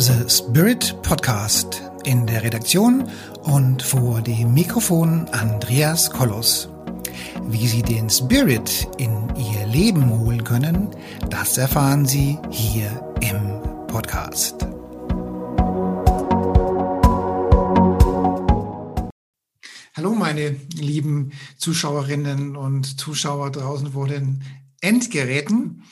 The Spirit Podcast. In der Redaktion und vor dem Mikrofon Andreas Kollos. Wie Sie den Spirit in Ihr Leben holen können, das erfahren Sie hier im Podcast. Hallo meine lieben Zuschauerinnen und Zuschauer draußen vor den Endgeräten.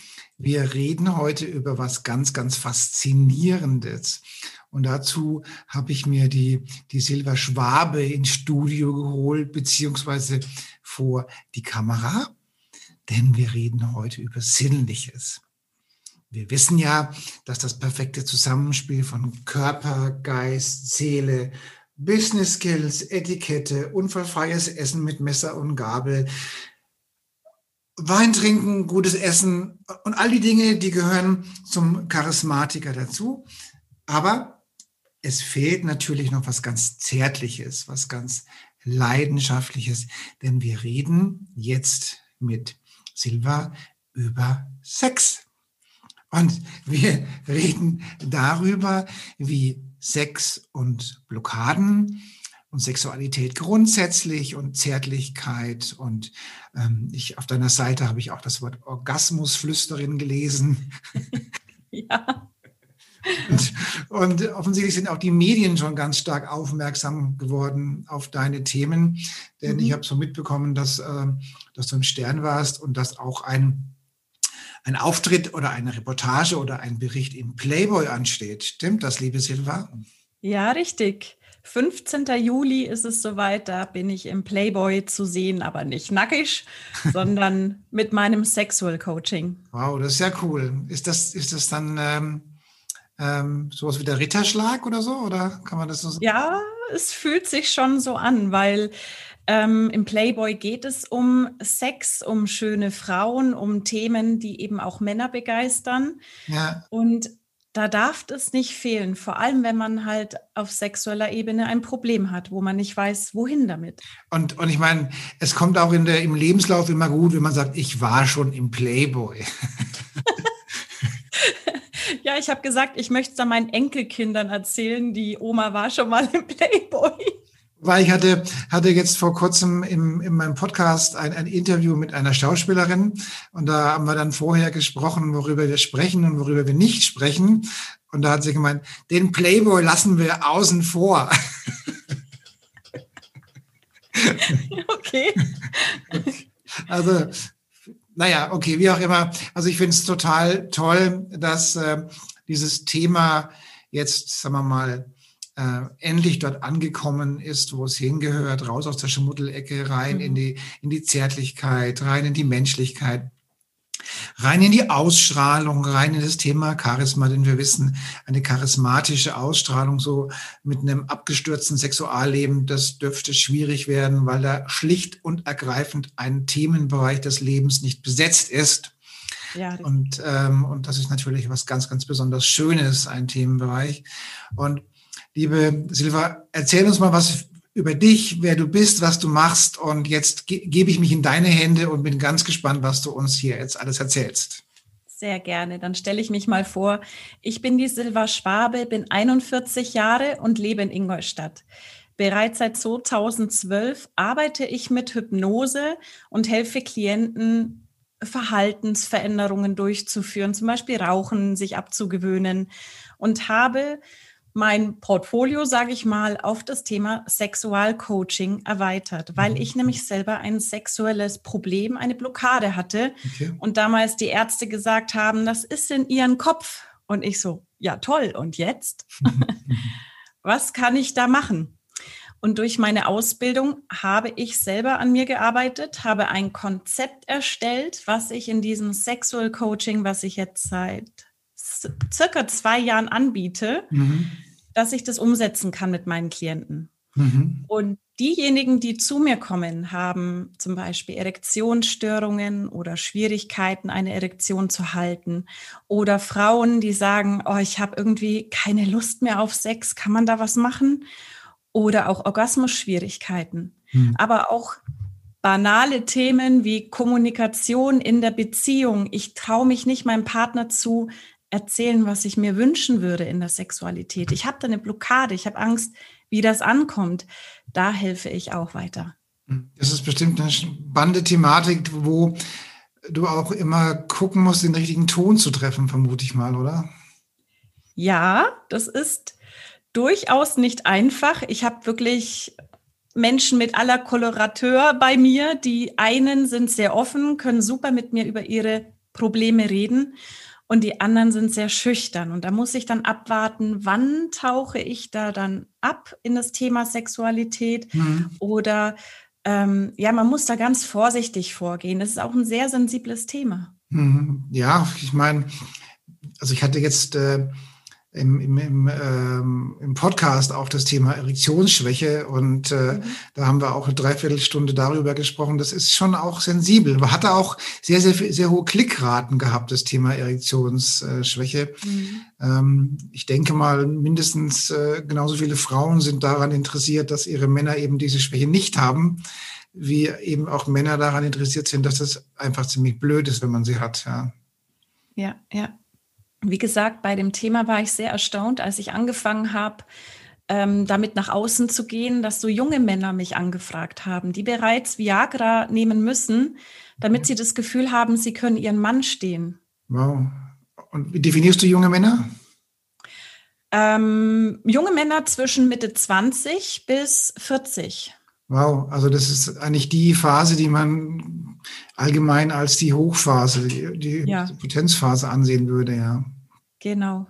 Wir reden heute über was ganz, ganz Faszinierendes. Und dazu habe ich mir die, die Silva Schwabe ins Studio geholt, beziehungsweise vor die Kamera. Denn wir reden heute über Sinnliches. Wir wissen ja, dass das perfekte Zusammenspiel von Körper, Geist, Seele, Business Skills, Etikette, unfallfreies Essen mit Messer und Gabel, Wein trinken, gutes Essen und all die Dinge, die gehören zum Charismatiker dazu. Aber es fehlt natürlich noch was ganz Zärtliches, was ganz Leidenschaftliches, denn wir reden jetzt mit Silva über Sex. Und wir reden darüber, wie Sex und Blockaden und Sexualität grundsätzlich und Zärtlichkeit. Und ähm, ich auf deiner Seite habe ich auch das Wort Orgasmusflüsterin gelesen. ja. Und, und, offensichtlich sind auch die Medien schon ganz stark aufmerksam geworden auf deine Themen. Denn mhm. ich habe so mitbekommen, dass, äh, dass du im Stern warst und dass auch ein, ein Auftritt oder eine Reportage oder ein Bericht in Playboy ansteht. Stimmt das, liebe Silva? Ja, richtig. 15. Juli ist es soweit, da bin ich im Playboy zu sehen, aber nicht nackig, sondern mit meinem Sexual Coaching. Wow, das ist ja cool. Ist das, ist das dann ähm, ähm, sowas wie der Ritterschlag oder so? Oder kann man das so sagen? Ja, es fühlt sich schon so an, weil ähm, im Playboy geht es um Sex, um schöne Frauen, um Themen, die eben auch Männer begeistern. Ja. Und da darf es nicht fehlen, vor allem wenn man halt auf sexueller Ebene ein Problem hat, wo man nicht weiß, wohin damit. Und, und ich meine, es kommt auch in der, im Lebenslauf immer gut, wenn man sagt, ich war schon im Playboy. ja, ich habe gesagt, ich möchte es dann meinen Enkelkindern erzählen, die Oma war schon mal im Playboy. Weil ich hatte, hatte jetzt vor kurzem im, in meinem Podcast ein, ein Interview mit einer Schauspielerin und da haben wir dann vorher gesprochen, worüber wir sprechen und worüber wir nicht sprechen. Und da hat sie gemeint, den Playboy lassen wir außen vor. Okay. Also, naja, okay, wie auch immer. Also ich finde es total toll, dass äh, dieses Thema jetzt, sagen wir mal, äh, endlich dort angekommen ist, wo es hingehört, raus aus der Schmuddelecke, rein mhm. in, die, in die Zärtlichkeit, rein in die Menschlichkeit, rein in die Ausstrahlung, rein in das Thema Charisma, denn wir wissen, eine charismatische Ausstrahlung so mit einem abgestürzten Sexualleben, das dürfte schwierig werden, weil da schlicht und ergreifend ein Themenbereich des Lebens nicht besetzt ist. Ja, und, ähm, und das ist natürlich was ganz, ganz besonders Schönes, ein Themenbereich. Und Liebe Silva, erzähl uns mal was über dich, wer du bist, was du machst. Und jetzt ge gebe ich mich in deine Hände und bin ganz gespannt, was du uns hier jetzt alles erzählst. Sehr gerne. Dann stelle ich mich mal vor. Ich bin die Silva Schwabe, bin 41 Jahre und lebe in Ingolstadt. Bereits seit 2012 arbeite ich mit Hypnose und helfe Klienten, Verhaltensveränderungen durchzuführen, zum Beispiel Rauchen, sich abzugewöhnen und habe mein Portfolio, sage ich mal, auf das Thema Sexualcoaching erweitert, weil mhm. ich nämlich selber ein sexuelles Problem, eine Blockade hatte okay. und damals die Ärzte gesagt haben, das ist in ihren Kopf. Und ich so, ja toll, und jetzt? Was kann ich da machen? Und durch meine Ausbildung habe ich selber an mir gearbeitet, habe ein Konzept erstellt, was ich in diesem Sexual Coaching, was ich jetzt seit circa zwei Jahren anbiete, mhm dass ich das umsetzen kann mit meinen Klienten. Mhm. Und diejenigen, die zu mir kommen, haben zum Beispiel Erektionsstörungen oder Schwierigkeiten, eine Erektion zu halten. Oder Frauen, die sagen, oh, ich habe irgendwie keine Lust mehr auf Sex, kann man da was machen? Oder auch Orgasmusschwierigkeiten. Mhm. Aber auch banale Themen wie Kommunikation in der Beziehung. Ich traue mich nicht meinem Partner zu, erzählen, was ich mir wünschen würde in der Sexualität. Ich habe da eine Blockade, ich habe Angst, wie das ankommt. Da helfe ich auch weiter. Das ist bestimmt eine spannende Thematik, wo du auch immer gucken musst, den richtigen Ton zu treffen, vermute ich mal, oder? Ja, das ist durchaus nicht einfach. Ich habe wirklich Menschen mit aller Kolorateur bei mir. Die einen sind sehr offen, können super mit mir über ihre Probleme reden und die anderen sind sehr schüchtern. Und da muss ich dann abwarten, wann tauche ich da dann ab in das Thema Sexualität mhm. oder ähm, ja, man muss da ganz vorsichtig vorgehen. Das ist auch ein sehr sensibles Thema. Mhm. Ja, ich meine, also ich hatte jetzt äh, im, im, im, ähm, im Podcast auch das Thema Erektionsschwäche und äh, mhm. da haben wir auch eine Dreiviertelstunde darüber gesprochen. Das ist schon auch sensibel. Man hatte auch sehr, sehr, sehr hohe Klickraten gehabt, das Thema Erektionsschwäche. Mhm. Ähm, ich denke mal, mindestens äh, genauso viele Frauen sind daran interessiert, dass ihre Männer eben diese Schwäche nicht haben, wie eben auch Männer daran interessiert sind, dass das einfach ziemlich blöd ist, wenn man sie hat. Ja, ja. ja wie gesagt, bei dem Thema war ich sehr erstaunt, als ich angefangen habe, ähm, damit nach außen zu gehen, dass so junge Männer mich angefragt haben, die bereits Viagra nehmen müssen, damit sie das Gefühl haben, sie können ihren Mann stehen. Wow. Und wie definierst du junge Männer? Ähm, junge Männer zwischen Mitte 20 bis 40. Wow, also das ist eigentlich die Phase, die man allgemein als die Hochphase, die, die ja. Potenzphase ansehen würde, ja. Genau.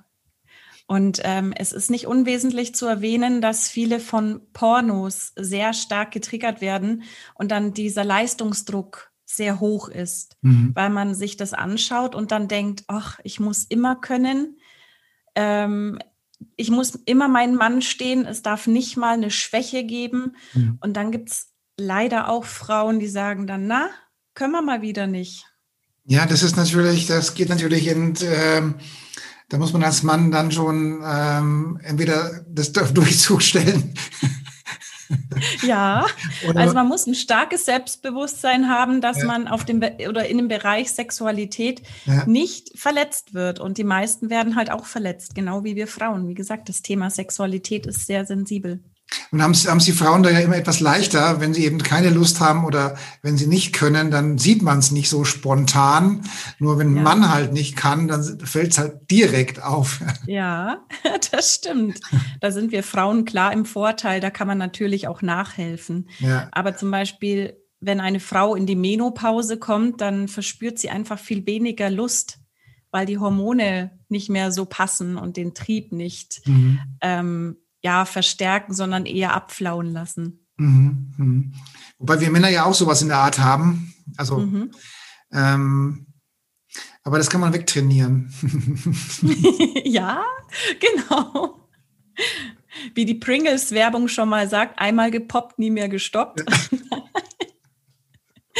Und ähm, es ist nicht unwesentlich zu erwähnen, dass viele von Pornos sehr stark getriggert werden und dann dieser Leistungsdruck sehr hoch ist, mhm. weil man sich das anschaut und dann denkt, ach, ich muss immer können. Ähm, ich muss immer meinen Mann stehen, es darf nicht mal eine Schwäche geben. Mhm. Und dann gibt es leider auch Frauen, die sagen dann, na, können wir mal wieder nicht. Ja, das ist natürlich, das geht natürlich in, ähm, da muss man als Mann dann schon ähm, entweder das Durchzug stellen Ja, also man muss ein starkes Selbstbewusstsein haben, dass ja. man auf dem oder in dem Bereich Sexualität ja. nicht verletzt wird. Und die meisten werden halt auch verletzt, genau wie wir Frauen. Wie gesagt, das Thema Sexualität ist sehr sensibel. Und haben, haben die Frauen da ja immer etwas leichter, wenn sie eben keine Lust haben oder wenn sie nicht können, dann sieht man es nicht so spontan. Nur wenn ein ja. Mann halt nicht kann, dann fällt es halt direkt auf. Ja, das stimmt. Da sind wir Frauen klar im Vorteil, da kann man natürlich auch nachhelfen. Ja. Aber zum Beispiel, wenn eine Frau in die Menopause kommt, dann verspürt sie einfach viel weniger Lust, weil die Hormone nicht mehr so passen und den Trieb nicht. Mhm. Ähm, ja, verstärken, sondern eher abflauen lassen. Mhm, mh. Wobei wir Männer ja auch sowas in der Art haben. Also, mhm. ähm, aber das kann man wegtrainieren. ja, genau. Wie die Pringles-Werbung schon mal sagt, einmal gepoppt, nie mehr gestoppt. Ja.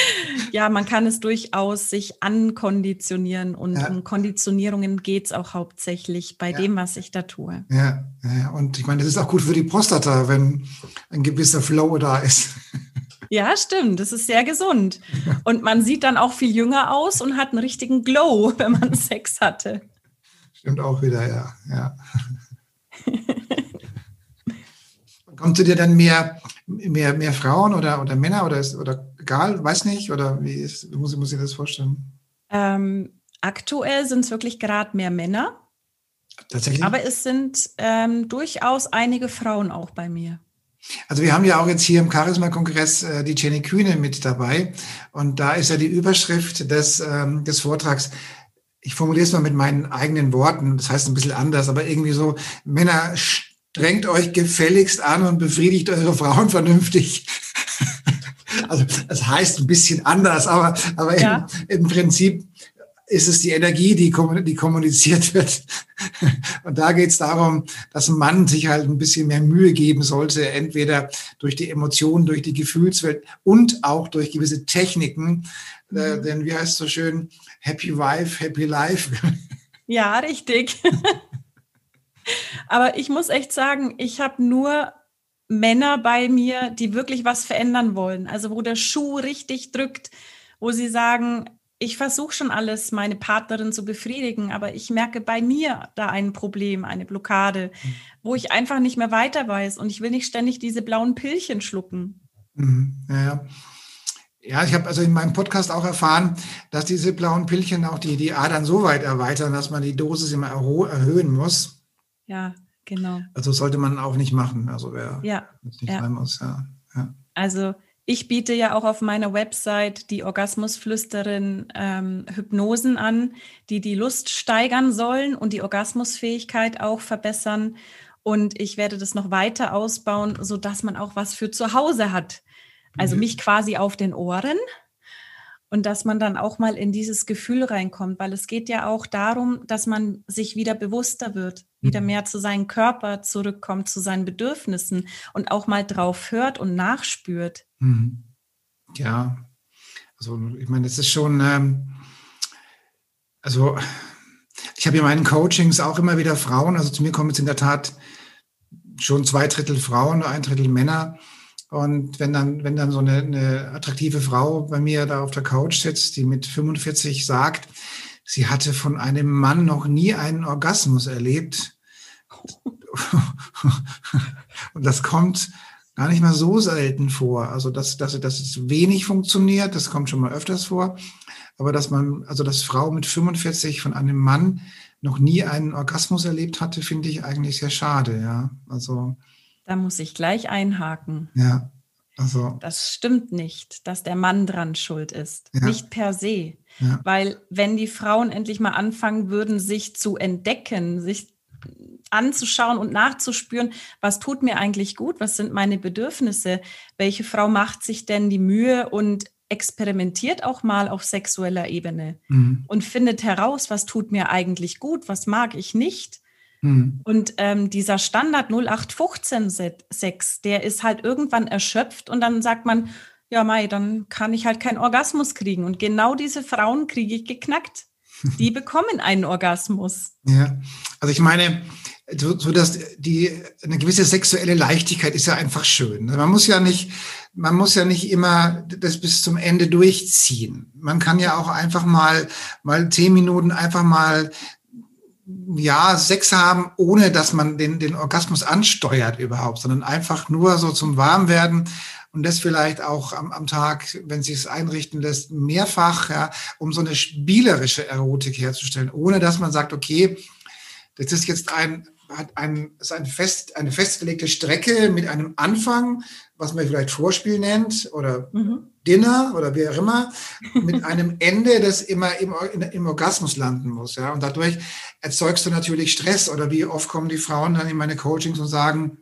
ja, man kann es durchaus sich ankonditionieren und ja. um Konditionierungen geht es auch hauptsächlich bei ja. dem, was ich da tue. Ja, ja, und ich meine, das ist auch gut für die Prostata, wenn ein gewisser Flow da ist. Ja, stimmt. Das ist sehr gesund. Und man sieht dann auch viel jünger aus und hat einen richtigen Glow, wenn man Sex hatte. Stimmt auch wieder, ja. ja. Kommt zu dir dann mehr, mehr, mehr Frauen oder, oder Männer oder, oder egal, weiß nicht? Oder wie ist, muss, muss ich das vorstellen? Ähm, aktuell sind es wirklich gerade mehr Männer. Tatsächlich. Aber es sind ähm, durchaus einige Frauen auch bei mir. Also wir haben ja auch jetzt hier im Charisma-Kongress äh, die Jenny Kühne mit dabei. Und da ist ja die Überschrift des, ähm, des Vortrags, ich formuliere es mal mit meinen eigenen Worten, das heißt ein bisschen anders, aber irgendwie so, Männer, strengt euch gefälligst an und befriedigt eure Frauen vernünftig. Also das heißt ein bisschen anders, aber, aber ja. im, im Prinzip ist es die Energie, die, die kommuniziert wird. Und da geht es darum, dass ein Mann sich halt ein bisschen mehr Mühe geben sollte, entweder durch die Emotionen, durch die Gefühlswelt und auch durch gewisse Techniken. Äh, mhm. denn wie heißt es so schön? Happy Wife, Happy Life. Ja, richtig. Aber ich muss echt sagen, ich habe nur Männer bei mir, die wirklich was verändern wollen. Also wo der Schuh richtig drückt, wo sie sagen, ich versuche schon alles, meine Partnerin zu befriedigen, aber ich merke bei mir da ein Problem, eine Blockade, mhm. wo ich einfach nicht mehr weiter weiß und ich will nicht ständig diese blauen Pillchen schlucken. Mhm. Ja, ja. ich habe also in meinem Podcast auch erfahren, dass diese blauen Pillchen auch die, die Adern so weit erweitern, dass man die Dosis immer erhöhen muss. Ja, genau. Also sollte man auch nicht machen. Also wer ja, nicht ja. sein muss, ja. ja. Also ich biete ja auch auf meiner Website die Orgasmusflüsterin ähm, Hypnosen an, die die Lust steigern sollen und die Orgasmusfähigkeit auch verbessern. Und ich werde das noch weiter ausbauen, so dass man auch was für zu Hause hat. Also mhm. mich quasi auf den Ohren und dass man dann auch mal in dieses Gefühl reinkommt, weil es geht ja auch darum, dass man sich wieder bewusster wird, wieder mhm. mehr zu seinem Körper zurückkommt, zu seinen Bedürfnissen und auch mal drauf hört und nachspürt. Mhm. Ja, also ich meine, das ist schon, ähm, also ich habe in meinen Coachings auch immer wieder Frauen, also zu mir kommen jetzt in der Tat schon zwei Drittel Frauen, ein Drittel Männer. Und wenn dann, wenn dann so eine, eine attraktive Frau bei mir da auf der Couch sitzt, die mit 45 sagt, sie hatte von einem Mann noch nie einen Orgasmus erlebt. Und das kommt gar nicht mal so selten vor. Also, dass, dass, dass es wenig funktioniert, das kommt schon mal öfters vor. Aber dass man, also dass Frau mit 45 von einem Mann noch nie einen Orgasmus erlebt hatte, finde ich eigentlich sehr schade, ja. Also. Da muss ich gleich einhaken. Ja. Also. Das stimmt nicht, dass der Mann dran schuld ist. Ja. Nicht per se. Ja. Weil wenn die Frauen endlich mal anfangen würden, sich zu entdecken, sich anzuschauen und nachzuspüren, was tut mir eigentlich gut, was sind meine Bedürfnisse, welche Frau macht sich denn die Mühe und experimentiert auch mal auf sexueller Ebene mhm. und findet heraus, was tut mir eigentlich gut, was mag ich nicht. Mhm. Und ähm, dieser Standard 0815-Sex, der ist halt irgendwann erschöpft und dann sagt man, ja, Mai, dann kann ich halt keinen Orgasmus kriegen. Und genau diese Frauen kriege ich geknackt. Die bekommen einen Orgasmus. Ja, also ich meine, so, so dass die eine gewisse sexuelle Leichtigkeit ist ja einfach schön. Man muss ja nicht, man muss ja nicht immer das bis zum Ende durchziehen. Man kann ja auch einfach mal mal zehn Minuten einfach mal ja Sex haben, ohne dass man den den Orgasmus ansteuert überhaupt, sondern einfach nur so zum Warmwerden und das vielleicht auch am, am Tag, wenn sich es einrichten lässt, mehrfach, ja, um so eine spielerische Erotik herzustellen, ohne dass man sagt, okay, das ist jetzt ein hat ein, ist ein fest, eine festgelegte Strecke mit einem Anfang, was man vielleicht Vorspiel nennt oder mhm. Dinner oder wie auch immer, mit einem Ende, das immer im, im Orgasmus landen muss. Ja? Und dadurch erzeugst du natürlich Stress. Oder wie oft kommen die Frauen dann in meine Coachings und sagen,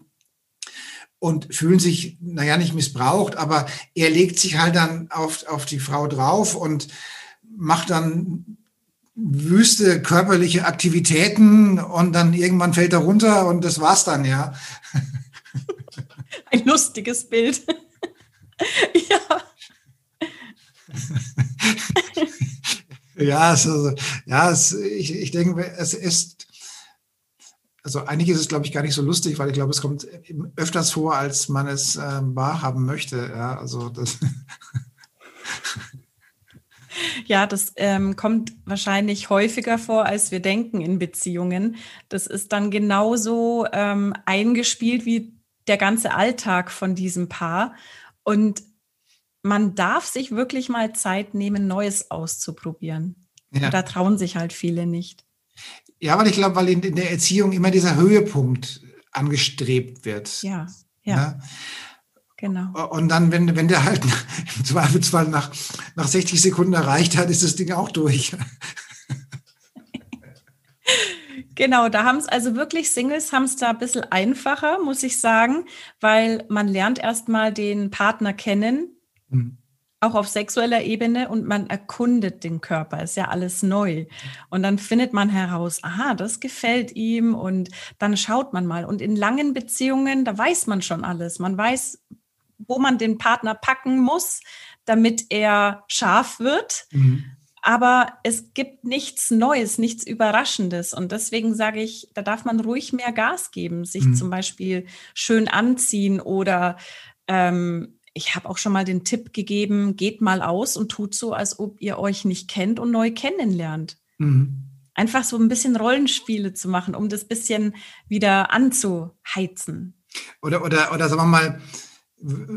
und fühlen sich, naja, nicht missbraucht, aber er legt sich halt dann auf, auf die Frau drauf und macht dann wüste körperliche Aktivitäten und dann irgendwann fällt er runter und das war's dann, ja. Ein lustiges Bild. ja. ja, also, ja es, ich, ich denke, es ist, also eigentlich ist es, glaube ich, gar nicht so lustig, weil ich glaube, es kommt öfters vor, als man es äh, wahrhaben möchte. Ja, also das. Ja, das ähm, kommt wahrscheinlich häufiger vor, als wir denken in Beziehungen. Das ist dann genauso ähm, eingespielt wie der ganze Alltag von diesem Paar. Und man darf sich wirklich mal Zeit nehmen, Neues auszuprobieren. Ja. Da trauen sich halt viele nicht. Ja, weil ich glaube, weil in, in der Erziehung immer dieser Höhepunkt angestrebt wird. Ja, ja. ja? Genau. Und dann, wenn, wenn der halt im Zweifelsfall nach, nach 60 Sekunden erreicht hat, ist das Ding auch durch. Genau, da haben es also wirklich Singles haben es da ein bisschen einfacher, muss ich sagen, weil man lernt erstmal den Partner kennen, mhm. Auch auf sexueller Ebene und man erkundet den Körper, ist ja alles neu. Und dann findet man heraus, aha, das gefällt ihm und dann schaut man mal. Und in langen Beziehungen, da weiß man schon alles. Man weiß, wo man den Partner packen muss, damit er scharf wird. Mhm. Aber es gibt nichts Neues, nichts Überraschendes. Und deswegen sage ich, da darf man ruhig mehr Gas geben, sich mhm. zum Beispiel schön anziehen oder ähm, ich habe auch schon mal den Tipp gegeben, geht mal aus und tut so, als ob ihr euch nicht kennt und neu kennenlernt. Mhm. Einfach so ein bisschen Rollenspiele zu machen, um das bisschen wieder anzuheizen. Oder, oder, oder sagen wir mal,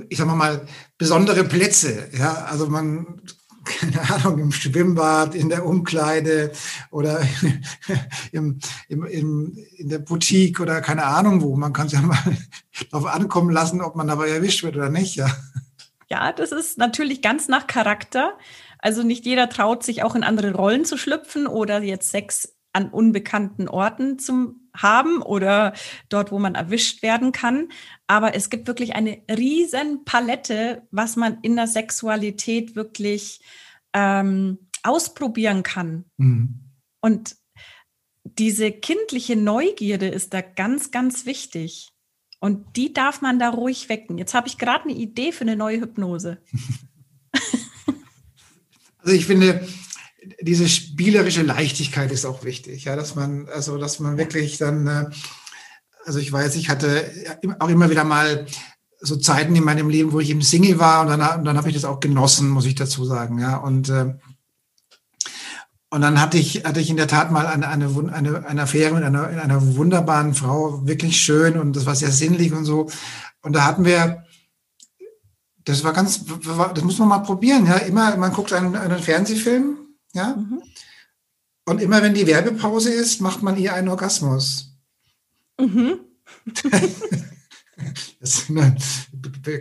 ich sag mal, besondere Plätze. Ja, also man, keine Ahnung, im Schwimmbad, in der Umkleide oder im, im, im, in der Boutique oder keine Ahnung wo. Man kann es ja mal darauf ankommen lassen, ob man dabei erwischt wird oder nicht. Ja. ja, das ist natürlich ganz nach Charakter. Also nicht jeder traut sich auch in andere Rollen zu schlüpfen oder jetzt Sex an unbekannten Orten zu haben oder dort, wo man erwischt werden kann. Aber es gibt wirklich eine riesen Palette, was man in der Sexualität wirklich ähm, ausprobieren kann. Mhm. Und diese kindliche Neugierde ist da ganz, ganz wichtig. Und die darf man da ruhig wecken. Jetzt habe ich gerade eine Idee für eine neue Hypnose. Also ich finde, diese spielerische Leichtigkeit ist auch wichtig, ja, dass man, also dass man wirklich dann, äh, also ich weiß, ich hatte auch immer wieder mal so Zeiten in meinem Leben, wo ich eben Single war und dann, dann habe ich das auch genossen, muss ich dazu sagen, ja, und äh, und dann hatte ich, hatte ich in der Tat mal eine, eine, eine, eine Affäre mit einer, einer wunderbaren Frau, wirklich schön und das war sehr sinnlich und so. Und da hatten wir, das war ganz, das muss man mal probieren, ja. Immer, man guckt einen, einen Fernsehfilm, ja. Mhm. Und immer wenn die Werbepause ist, macht man ihr einen Orgasmus. Mhm. das sind,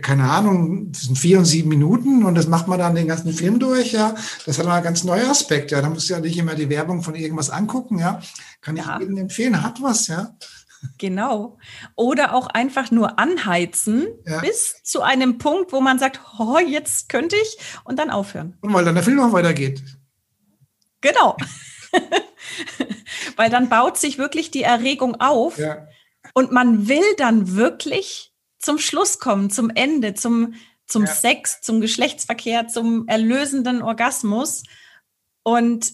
keine Ahnung, das sind vier und sieben Minuten und das macht man dann den ganzen Film durch, ja. Das hat einen ganz neuen Aspekt, ja. Da muss ja nicht immer die Werbung von irgendwas angucken, ja. Kann ich ja. jedem empfehlen, hat was, ja. Genau. Oder auch einfach nur anheizen ja. bis zu einem Punkt, wo man sagt, oh, jetzt könnte ich und dann aufhören. Und weil dann der Film auch weitergeht. Genau. weil dann baut sich wirklich die Erregung auf ja. und man will dann wirklich zum Schluss kommen, zum Ende, zum, zum ja. Sex, zum Geschlechtsverkehr, zum erlösenden Orgasmus. Und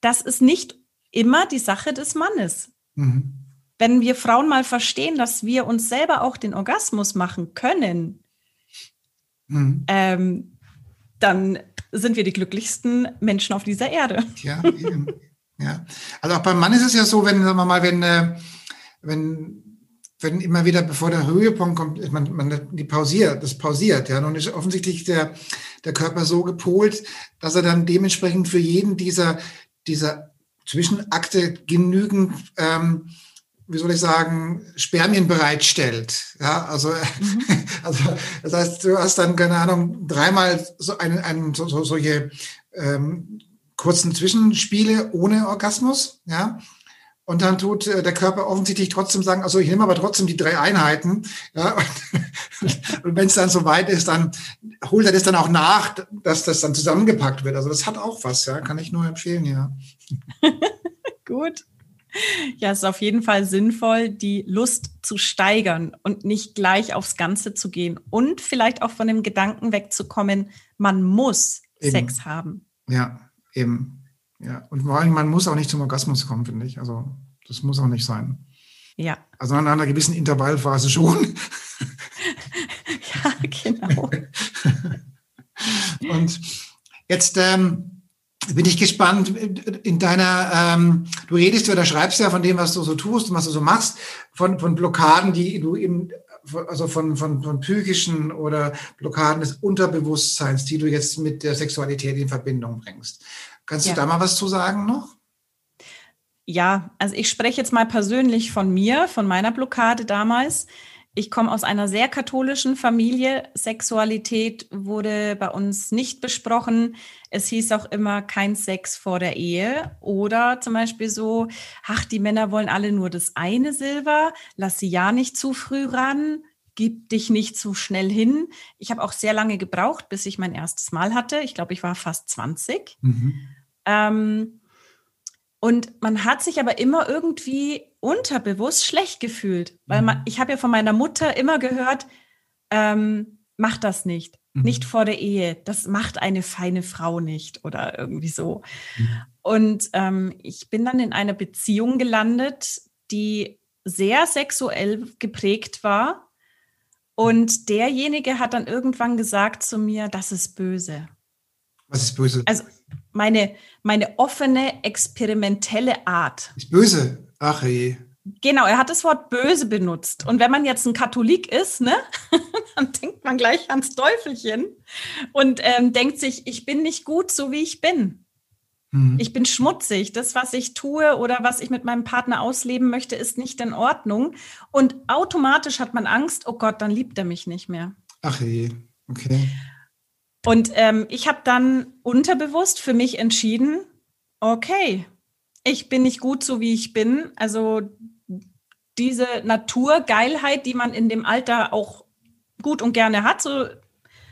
das ist nicht immer die Sache des Mannes. Mhm wenn wir Frauen mal verstehen, dass wir uns selber auch den Orgasmus machen können, mhm. ähm, dann sind wir die glücklichsten Menschen auf dieser Erde. Ja, eben. ja. Also auch beim Mann ist es ja so, wenn, sagen wir mal, wenn, äh, wenn, wenn immer wieder bevor der Höhepunkt kommt, man, man die pausiert, das pausiert, ja. Nun ist offensichtlich der, der Körper so gepolt, dass er dann dementsprechend für jeden dieser, dieser Zwischenakte genügend ähm, wie soll ich sagen, Spermien bereitstellt. Ja, also, mhm. also das heißt, du hast dann, keine Ahnung, dreimal so, einen, einen, so, so, solche ähm, kurzen Zwischenspiele ohne Orgasmus, ja. Und dann tut äh, der Körper offensichtlich trotzdem sagen, also ich nehme aber trotzdem die drei Einheiten. Ja, und, und wenn es dann so weit ist, dann holt er das dann auch nach, dass das dann zusammengepackt wird. Also das hat auch was, ja, kann ich nur empfehlen, ja. Gut. Ja, es ist auf jeden Fall sinnvoll, die Lust zu steigern und nicht gleich aufs Ganze zu gehen und vielleicht auch von dem Gedanken wegzukommen, man muss eben. Sex haben. Ja, eben. Ja, und vor allem, man muss auch nicht zum Orgasmus kommen, finde ich. Also, das muss auch nicht sein. Ja. Also an einer gewissen Intervallphase schon. ja, genau. und jetzt, ähm, bin ich gespannt in deiner, ähm, du redest oder schreibst ja von dem, was du so tust und was du so machst, von, von Blockaden, die du eben, also von, von, von psychischen oder Blockaden des Unterbewusstseins, die du jetzt mit der Sexualität in Verbindung bringst. Kannst ja. du da mal was zu sagen noch? Ja, also ich spreche jetzt mal persönlich von mir, von meiner Blockade damals ich komme aus einer sehr katholischen Familie. Sexualität wurde bei uns nicht besprochen. Es hieß auch immer kein Sex vor der Ehe. Oder zum Beispiel so, ach, die Männer wollen alle nur das eine Silber, lass sie ja nicht zu früh ran, gib dich nicht zu schnell hin. Ich habe auch sehr lange gebraucht, bis ich mein erstes Mal hatte. Ich glaube, ich war fast 20. Mhm. Ähm, und man hat sich aber immer irgendwie unterbewusst schlecht gefühlt, weil man, mhm. ich habe ja von meiner Mutter immer gehört, ähm, mach das nicht, mhm. nicht vor der Ehe, das macht eine feine Frau nicht oder irgendwie so. Mhm. Und ähm, ich bin dann in einer Beziehung gelandet, die sehr sexuell geprägt war Und derjenige hat dann irgendwann gesagt zu mir, das ist böse. Was ist böse? Also meine, meine offene, experimentelle Art. Ist böse. Ach je. Genau, er hat das Wort böse benutzt. Und wenn man jetzt ein Katholik ist, ne, dann denkt man gleich ans Teufelchen und ähm, denkt sich, ich bin nicht gut, so wie ich bin. Mhm. Ich bin schmutzig. Das, was ich tue oder was ich mit meinem Partner ausleben möchte, ist nicht in Ordnung. Und automatisch hat man Angst, oh Gott, dann liebt er mich nicht mehr. Ach je, okay. Und ähm, ich habe dann unterbewusst für mich entschieden, okay, ich bin nicht gut so, wie ich bin. Also diese Naturgeilheit, die man in dem Alter auch gut und gerne hat, so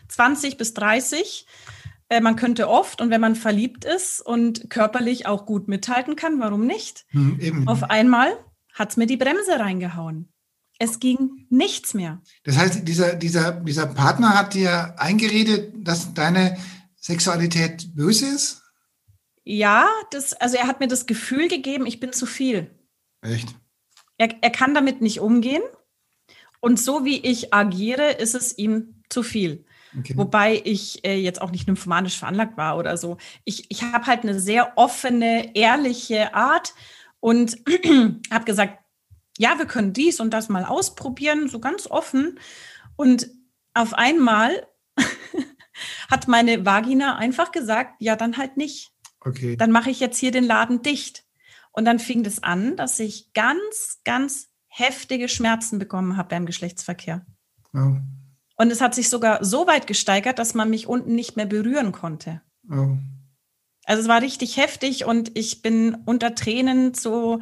20 bis 30. Äh, man könnte oft und wenn man verliebt ist und körperlich auch gut mithalten kann, warum nicht? Hm, Auf einmal hat es mir die Bremse reingehauen. Es ging nichts mehr. Das heißt, dieser, dieser, dieser Partner hat dir eingeredet, dass deine Sexualität böse ist? Ja, das, also er hat mir das Gefühl gegeben, ich bin zu viel. Echt? Er, er kann damit nicht umgehen. Und so wie ich agiere, ist es ihm zu viel. Okay. Wobei ich äh, jetzt auch nicht nymphomanisch veranlagt war oder so. Ich, ich habe halt eine sehr offene, ehrliche Art und habe gesagt, ja, wir können dies und das mal ausprobieren, so ganz offen. Und auf einmal hat meine Vagina einfach gesagt, ja, dann halt nicht. Okay. Dann mache ich jetzt hier den Laden dicht. Und dann fing das an, dass ich ganz, ganz heftige Schmerzen bekommen habe beim Geschlechtsverkehr. Oh. Und es hat sich sogar so weit gesteigert, dass man mich unten nicht mehr berühren konnte. Oh. Also es war richtig heftig und ich bin unter Tränen zu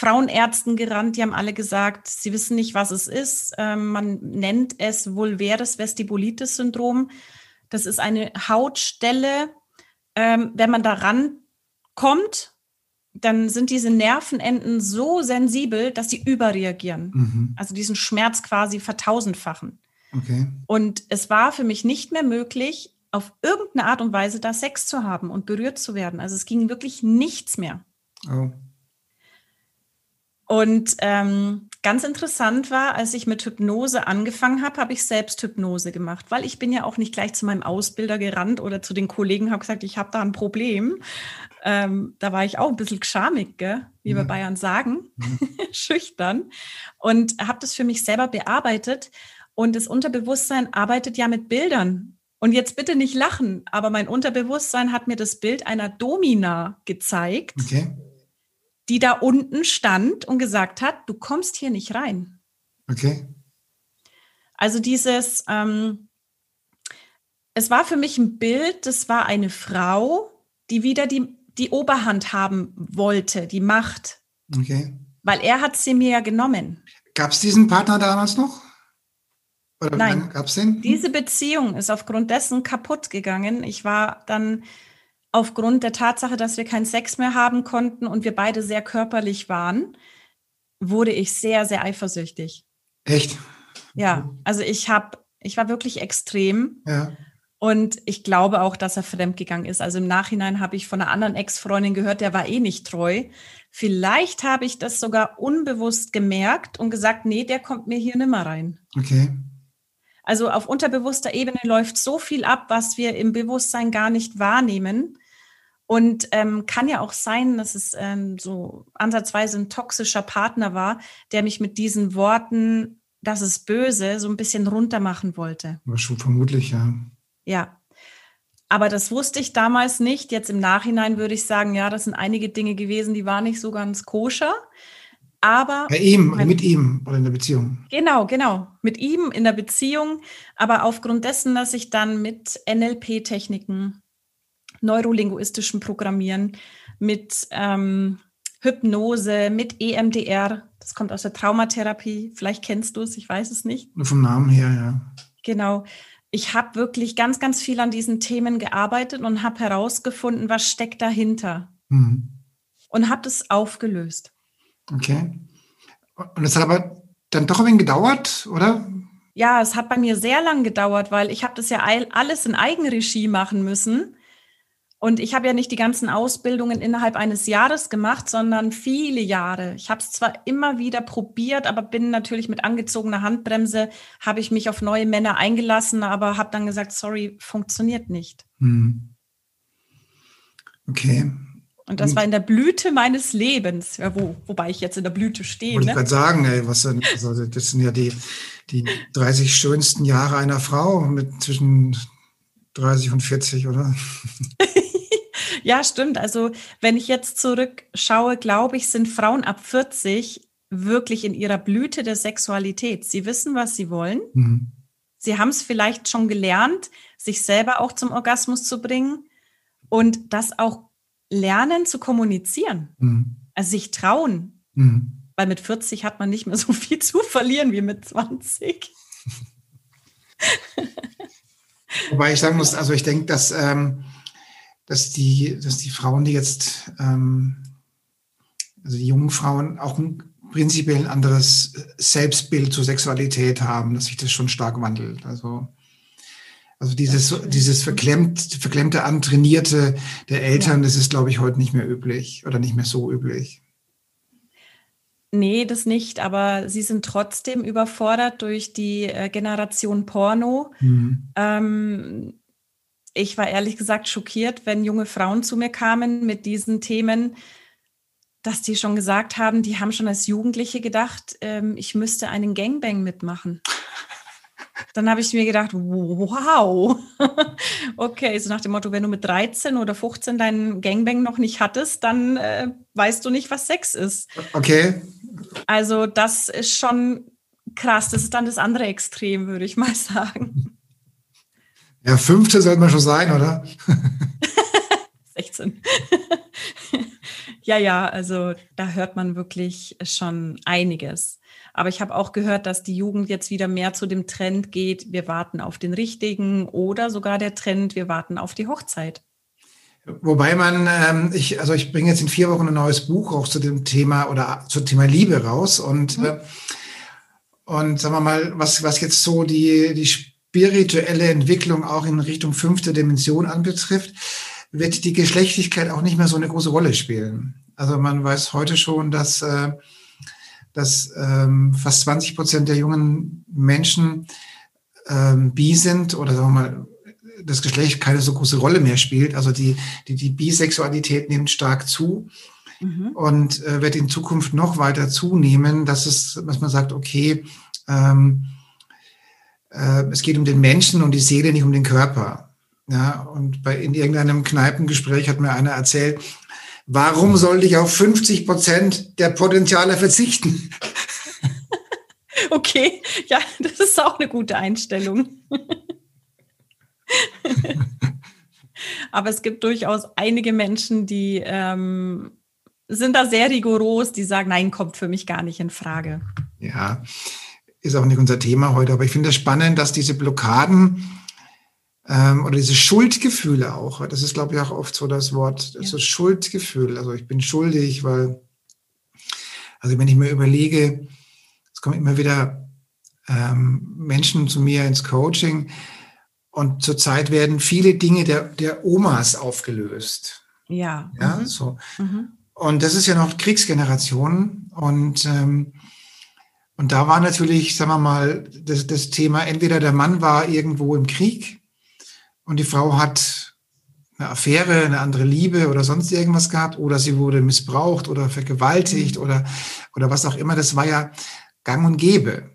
Frauenärzten gerannt, die haben alle gesagt, sie wissen nicht, was es ist. Ähm, man nennt es vulväres Vestibulitis-Syndrom. Das ist eine Hautstelle, ähm, wenn man da rankommt, dann sind diese Nervenenden so sensibel, dass sie überreagieren. Mhm. Also diesen Schmerz quasi vertausendfachen. Okay. Und es war für mich nicht mehr möglich, auf irgendeine Art und Weise da Sex zu haben und berührt zu werden. Also es ging wirklich nichts mehr. Oh. Und ähm, ganz interessant war, als ich mit Hypnose angefangen habe, habe ich selbst Hypnose gemacht, weil ich bin ja auch nicht gleich zu meinem Ausbilder gerannt oder zu den Kollegen, habe gesagt, ich habe da ein Problem. Ähm, da war ich auch ein bisschen schamig, gell? wie wir mhm. Bayern sagen, mhm. schüchtern. Und habe das für mich selber bearbeitet und das Unterbewusstsein arbeitet ja mit Bildern. Und jetzt bitte nicht lachen, aber mein Unterbewusstsein hat mir das Bild einer Domina gezeigt, okay. Die da unten stand und gesagt hat, du kommst hier nicht rein. Okay. Also dieses, ähm, es war für mich ein Bild, das war eine Frau, die wieder die, die Oberhand haben wollte, die Macht. Okay. Weil er hat sie mir ja genommen. Gab es diesen Partner damals noch? Oder Nein, gab's den? diese Beziehung ist aufgrund dessen kaputt gegangen. Ich war dann aufgrund der Tatsache, dass wir keinen Sex mehr haben konnten und wir beide sehr körperlich waren, wurde ich sehr, sehr eifersüchtig. Echt? Ja, also ich habe, ich war wirklich extrem. Ja. Und ich glaube auch, dass er fremdgegangen ist. Also im Nachhinein habe ich von einer anderen Ex-Freundin gehört, der war eh nicht treu. Vielleicht habe ich das sogar unbewusst gemerkt und gesagt, nee, der kommt mir hier nimmer rein. Okay. Also auf unterbewusster Ebene läuft so viel ab, was wir im Bewusstsein gar nicht wahrnehmen. Und ähm, kann ja auch sein, dass es ähm, so ansatzweise ein toxischer Partner war, der mich mit diesen Worten, das ist böse, so ein bisschen runtermachen wollte. Aber schon vermutlich, ja. Ja. Aber das wusste ich damals nicht. Jetzt im Nachhinein würde ich sagen, ja, das sind einige Dinge gewesen, die waren nicht so ganz koscher. Aber bei ihm, mein, mit ihm oder in der Beziehung. Genau, genau. Mit ihm in der Beziehung. Aber aufgrund dessen, dass ich dann mit NLP-Techniken, neurolinguistischem Programmieren, mit ähm, Hypnose, mit EMDR, das kommt aus der Traumatherapie, vielleicht kennst du es, ich weiß es nicht. Nur vom Namen her, ja. Genau. Ich habe wirklich ganz, ganz viel an diesen Themen gearbeitet und habe herausgefunden, was steckt dahinter. Mhm. Und habe das aufgelöst. Okay. Und es hat aber dann doch ein wenig gedauert, oder? Ja, es hat bei mir sehr lang gedauert, weil ich habe das ja alles in Eigenregie machen müssen. Und ich habe ja nicht die ganzen Ausbildungen innerhalb eines Jahres gemacht, sondern viele Jahre. Ich habe es zwar immer wieder probiert, aber bin natürlich mit angezogener Handbremse, habe ich mich auf neue Männer eingelassen, aber habe dann gesagt, sorry, funktioniert nicht. Hm. Okay. Und das war in der Blüte meines Lebens, ja, wo, wobei ich jetzt in der Blüte stehe. Wollte ne? ich gerade sagen, ey, was also das sind ja die, die 30 schönsten Jahre einer Frau mit zwischen 30 und 40, oder? ja, stimmt. Also wenn ich jetzt zurückschaue, glaube ich, sind Frauen ab 40 wirklich in ihrer Blüte der Sexualität. Sie wissen, was sie wollen. Mhm. Sie haben es vielleicht schon gelernt, sich selber auch zum Orgasmus zu bringen und das auch lernen zu kommunizieren. Mhm. Also sich trauen. Mhm. Weil mit 40 hat man nicht mehr so viel zu verlieren wie mit 20. Wobei ich sagen muss, also ich denke, dass, ähm, dass, die, dass die Frauen, die jetzt, ähm, also die jungen Frauen, auch ein prinzipiell ein anderes Selbstbild zur Sexualität haben, dass sich das schon stark wandelt. Also, also dieses, dieses verklemmt, verklemmte, antrainierte der Eltern, ja. das ist, glaube ich, heute nicht mehr üblich oder nicht mehr so üblich. Nee, das nicht, aber sie sind trotzdem überfordert durch die äh, Generation Porno. Mhm. Ähm, ich war ehrlich gesagt schockiert, wenn junge Frauen zu mir kamen mit diesen Themen, dass die schon gesagt haben, die haben schon als Jugendliche gedacht, ähm, ich müsste einen Gangbang mitmachen. Dann habe ich mir gedacht, wow, okay, so nach dem Motto, wenn du mit 13 oder 15 deinen Gangbang noch nicht hattest, dann äh, weißt du nicht, was Sex ist. Okay. Also das ist schon krass. Das ist dann das andere Extrem, würde ich mal sagen. Ja, 15 sollte man schon sein, oder? 16. ja, ja, also da hört man wirklich schon einiges. Aber ich habe auch gehört, dass die Jugend jetzt wieder mehr zu dem Trend geht, wir warten auf den richtigen oder sogar der Trend, wir warten auf die Hochzeit. Wobei man, ähm, ich, also ich bringe jetzt in vier Wochen ein neues Buch auch zu dem Thema oder zum Thema Liebe raus und, mhm. äh, und sagen wir mal, was, was jetzt so die, die spirituelle Entwicklung auch in Richtung fünfte Dimension anbetrifft, wird die Geschlechtlichkeit auch nicht mehr so eine große Rolle spielen. Also man weiß heute schon, dass äh, dass ähm, fast 20 Prozent der jungen Menschen ähm, bi sind oder sagen wir mal, das Geschlecht keine so große Rolle mehr spielt. Also die, die, die Bisexualität nimmt stark zu mhm. und äh, wird in Zukunft noch weiter zunehmen, dass es, was man sagt, okay, ähm, äh, es geht um den Menschen und die Seele, nicht um den Körper. Ja, und bei, in irgendeinem Kneipengespräch hat mir einer erzählt, Warum sollte ich auf 50 Prozent der Potenziale verzichten? Okay, ja, das ist auch eine gute Einstellung. Aber es gibt durchaus einige Menschen, die ähm, sind da sehr rigoros, die sagen, nein, kommt für mich gar nicht in Frage. Ja, ist auch nicht unser Thema heute, aber ich finde es spannend, dass diese Blockaden ähm, oder diese Schuldgefühle auch. Das ist, glaube ich, auch oft so das Wort, ja. so Schuldgefühl. Also ich bin schuldig, weil, also wenn ich mir überlege, es kommen immer wieder ähm, Menschen zu mir ins Coaching und zurzeit werden viele Dinge der, der Omas aufgelöst. Ja. Ja, mhm. so. Mhm. Und das ist ja noch Kriegsgeneration und ähm, und da war natürlich, sagen wir mal, das, das Thema, entweder der Mann war irgendwo im Krieg und die Frau hat eine Affäre, eine andere Liebe oder sonst irgendwas gehabt oder sie wurde missbraucht oder vergewaltigt mhm. oder, oder was auch immer. Das war ja gang und gäbe.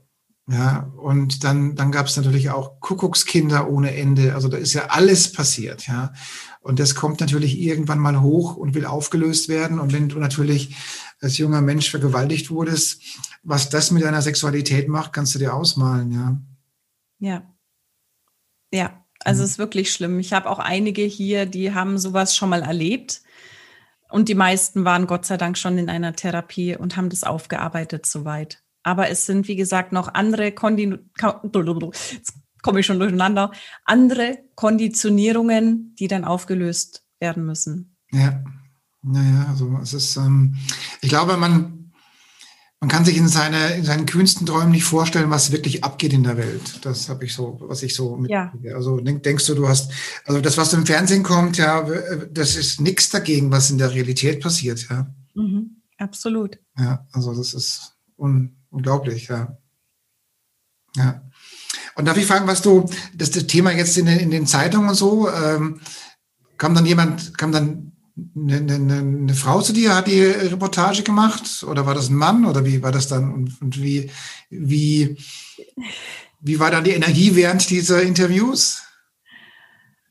Ja, und dann, dann gab es natürlich auch Kuckuckskinder ohne Ende. Also da ist ja alles passiert, ja. Und das kommt natürlich irgendwann mal hoch und will aufgelöst werden. Und wenn du natürlich als junger Mensch vergewaltigt wurdest, was das mit deiner Sexualität macht, kannst du dir ausmalen, ja. Ja. Ja, also mhm. es ist wirklich schlimm. Ich habe auch einige hier, die haben sowas schon mal erlebt. Und die meisten waren Gott sei Dank schon in einer Therapie und haben das aufgearbeitet soweit. Aber es sind, wie gesagt, noch andere Kondi komme ich schon durcheinander, andere Konditionierungen, die dann aufgelöst werden müssen. Ja, naja, also es ist, ähm, ich glaube, man, man kann sich in, seine, in seinen kühnsten Träumen nicht vorstellen, was wirklich abgeht in der Welt. Das habe ich so, was ich so mit. Ja. Also denk, denkst du, du hast, also das, was im Fernsehen kommt, ja, das ist nichts dagegen, was in der Realität passiert, ja. Mhm, absolut. Ja, also das ist un, unglaublich, ja. Ja. Und darf ich fragen, was du, das, das Thema jetzt in den, in den Zeitungen und so, ähm, kam dann jemand, kam dann eine, eine, eine Frau zu dir, hat die Reportage gemacht? Oder war das ein Mann? Oder wie war das dann? Und, und wie, wie, wie war dann die Energie während dieser Interviews?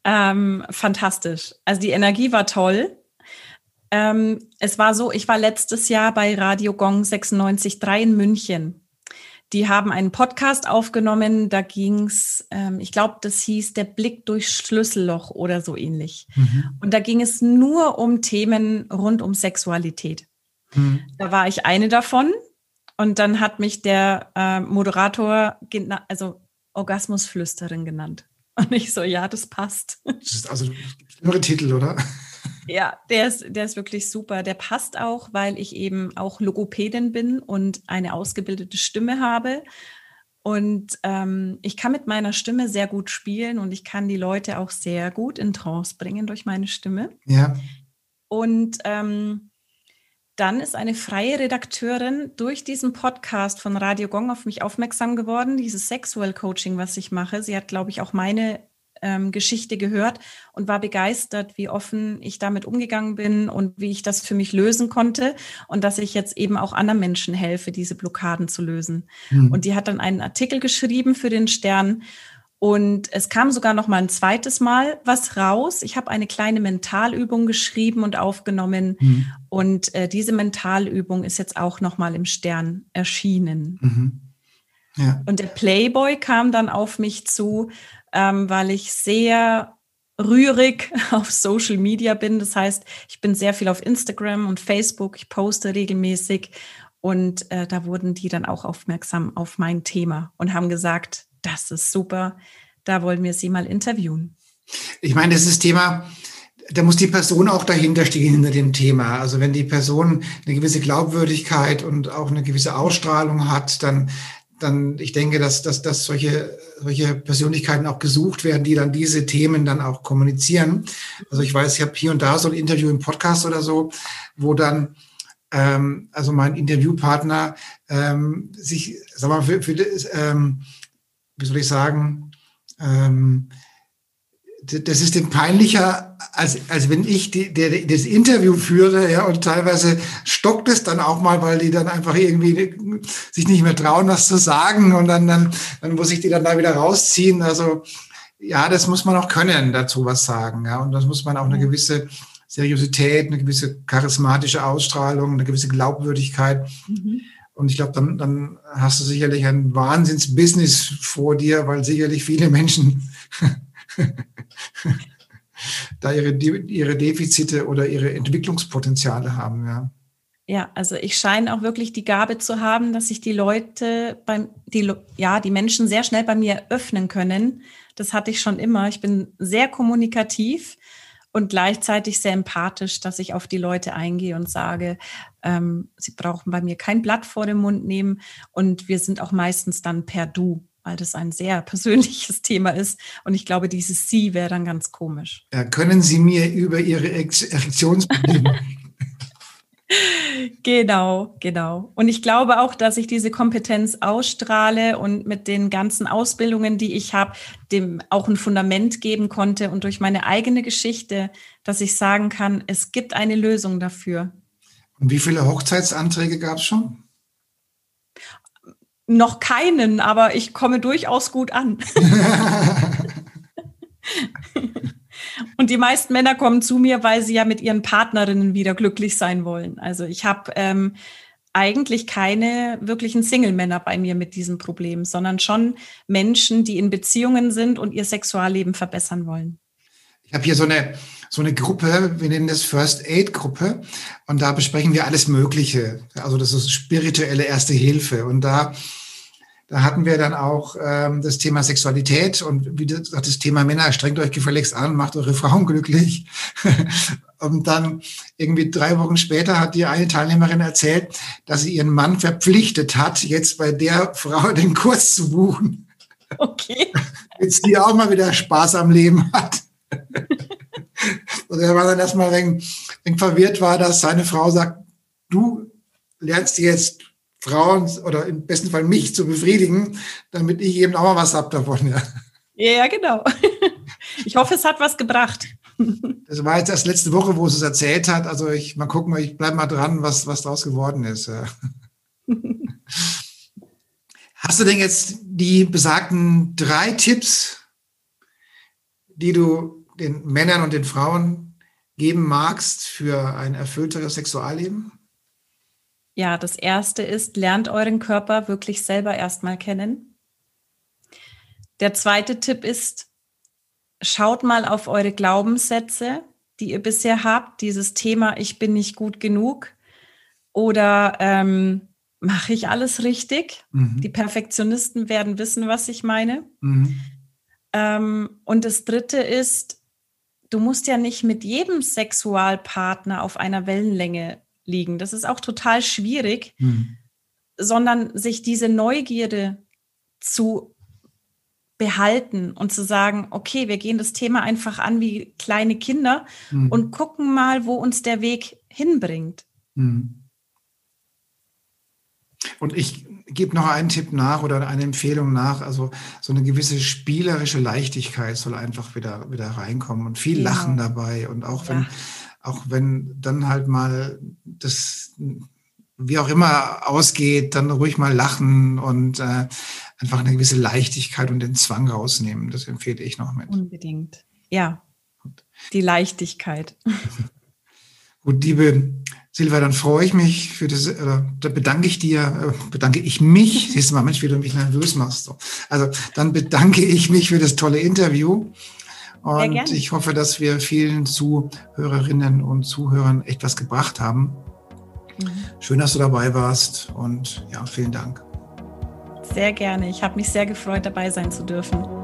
Ähm, fantastisch. Also die Energie war toll. Ähm, es war so, ich war letztes Jahr bei Radio Gong 96.3 in München. Die haben einen Podcast aufgenommen, da ging's, ähm, ich glaube, das hieß Der Blick durchs Schlüsselloch oder so ähnlich. Mhm. Und da ging es nur um Themen rund um Sexualität. Mhm. Da war ich eine davon. Und dann hat mich der äh, Moderator, also Orgasmusflüsterin genannt. Und ich so, ja, das passt. Das ist also ein Titel, oder? Ja, der ist, der ist wirklich super. Der passt auch, weil ich eben auch Logopädin bin und eine ausgebildete Stimme habe. Und ähm, ich kann mit meiner Stimme sehr gut spielen und ich kann die Leute auch sehr gut in Trance bringen durch meine Stimme. Ja. Und ähm, dann ist eine freie Redakteurin durch diesen Podcast von Radio Gong auf mich aufmerksam geworden, dieses Sexual Coaching, was ich mache. Sie hat, glaube ich, auch meine ähm, Geschichte gehört und war begeistert, wie offen ich damit umgegangen bin und wie ich das für mich lösen konnte und dass ich jetzt eben auch anderen Menschen helfe, diese Blockaden zu lösen. Mhm. Und die hat dann einen Artikel geschrieben für den Stern und es kam sogar noch mal ein zweites Mal was raus. Ich habe eine kleine Mentalübung geschrieben und aufgenommen. Mhm. Und äh, diese Mentalübung ist jetzt auch noch mal im Stern erschienen. Mhm. Ja. Und der Playboy kam dann auf mich zu ähm, weil ich sehr rührig auf Social Media bin. Das heißt, ich bin sehr viel auf Instagram und Facebook, ich poste regelmäßig und äh, da wurden die dann auch aufmerksam auf mein Thema und haben gesagt, das ist super, da wollen wir sie mal interviewen. Ich meine, das ist Thema, da muss die Person auch dahinter stehen hinter dem Thema. Also wenn die Person eine gewisse Glaubwürdigkeit und auch eine gewisse Ausstrahlung hat, dann, dann, ich denke, dass, dass, dass solche, solche Persönlichkeiten auch gesucht werden, die dann diese Themen dann auch kommunizieren. Also ich weiß, ich habe hier und da so ein Interview im Podcast oder so, wo dann ähm, also mein Interviewpartner ähm, sich, sag mal, für, für ähm, wie soll ich sagen, ähm, das ist dem peinlicher, als, als wenn ich die, der, das Interview führe, ja, und teilweise stockt es dann auch mal, weil die dann einfach irgendwie sich nicht mehr trauen, was zu sagen und dann, dann, dann muss ich die dann da wieder rausziehen. Also, ja, das muss man auch können, dazu was sagen, ja, und das muss man auch eine gewisse Seriosität, eine gewisse charismatische Ausstrahlung, eine gewisse Glaubwürdigkeit. Mhm. Und ich glaube, dann, dann hast du sicherlich ein Wahnsinns-Business vor dir, weil sicherlich viele Menschen da ihre, ihre Defizite oder ihre Entwicklungspotenziale haben, ja. Ja, also ich scheine auch wirklich die Gabe zu haben, dass sich die Leute beim, die, ja, die Menschen sehr schnell bei mir öffnen können. Das hatte ich schon immer. Ich bin sehr kommunikativ und gleichzeitig sehr empathisch, dass ich auf die Leute eingehe und sage, ähm, sie brauchen bei mir kein Blatt vor den Mund nehmen und wir sind auch meistens dann per Du weil das ein sehr persönliches Thema ist. Und ich glaube, dieses Sie wäre dann ganz komisch. Ja, können Sie mir über Ihre Erektionsprobleme Genau, genau. Und ich glaube auch, dass ich diese Kompetenz ausstrahle und mit den ganzen Ausbildungen, die ich habe, dem auch ein Fundament geben konnte und durch meine eigene Geschichte, dass ich sagen kann, es gibt eine Lösung dafür. Und wie viele Hochzeitsanträge gab es schon? Noch keinen, aber ich komme durchaus gut an. Und die meisten Männer kommen zu mir, weil sie ja mit ihren Partnerinnen wieder glücklich sein wollen. Also ich habe ähm, eigentlich keine wirklichen Single-Männer bei mir mit diesem Problem, sondern schon Menschen, die in Beziehungen sind und ihr Sexualleben verbessern wollen. Ich habe hier so eine, so eine Gruppe, wir nennen das First Aid Gruppe und da besprechen wir alles Mögliche. Also das ist spirituelle Erste Hilfe und da Da hatten wir dann auch ähm, das Thema Sexualität und wie gesagt, das Thema Männer, strengt euch gefälligst an, macht eure Frauen glücklich. und dann irgendwie drei Wochen später hat die eine Teilnehmerin erzählt, dass sie ihren Mann verpflichtet hat, jetzt bei der Frau den Kurs zu buchen. Okay. Jetzt die auch mal wieder Spaß am Leben hat. und er war dann erstmal ein wenig verwirrt war, dass seine Frau sagt, du lernst jetzt Frauen oder im besten Fall mich zu befriedigen, damit ich eben auch mal was hab davon. Ja, ja genau. Ich hoffe, es hat was gebracht. Das war jetzt erst letzte Woche, wo es es erzählt hat. Also ich mal gucken, ich bleibe mal dran, was, was daraus geworden ist. Ja. Hast du denn jetzt die besagten drei Tipps, die du den Männern und den Frauen geben magst für ein erfüllteres Sexualleben? Ja, das erste ist, lernt euren Körper wirklich selber erstmal kennen. Der zweite Tipp ist, schaut mal auf eure Glaubenssätze, die ihr bisher habt, dieses Thema, ich bin nicht gut genug oder ähm, mache ich alles richtig? Mhm. Die Perfektionisten werden wissen, was ich meine. Mhm. Ähm, und das dritte ist, du musst ja nicht mit jedem Sexualpartner auf einer Wellenlänge liegen. Das ist auch total schwierig, mhm. sondern sich diese Neugierde zu behalten und zu sagen, okay, wir gehen das Thema einfach an wie kleine Kinder mhm. und gucken mal, wo uns der Weg hinbringt. Mhm. Und ich gebe noch einen Tipp nach oder eine Empfehlung nach. Also so eine gewisse spielerische Leichtigkeit soll einfach wieder, wieder reinkommen und viel genau. Lachen dabei. Und auch wenn, ja auch wenn dann halt mal das wie auch immer ausgeht, dann ruhig mal lachen und äh, einfach eine gewisse Leichtigkeit und den Zwang rausnehmen. Das empfehle ich noch mit. Unbedingt. Ja. Die Leichtigkeit. Gut, liebe Silvia, dann freue ich mich für das, oder da bedanke ich dir, äh, bedanke ich mich, siehst du mal, Mensch, wie du mich nervös machst. Also dann bedanke ich mich für das tolle Interview und ich hoffe, dass wir vielen Zuhörerinnen und Zuhörern echt was gebracht haben. Mhm. Schön, dass du dabei warst und ja, vielen Dank. Sehr gerne. Ich habe mich sehr gefreut, dabei sein zu dürfen.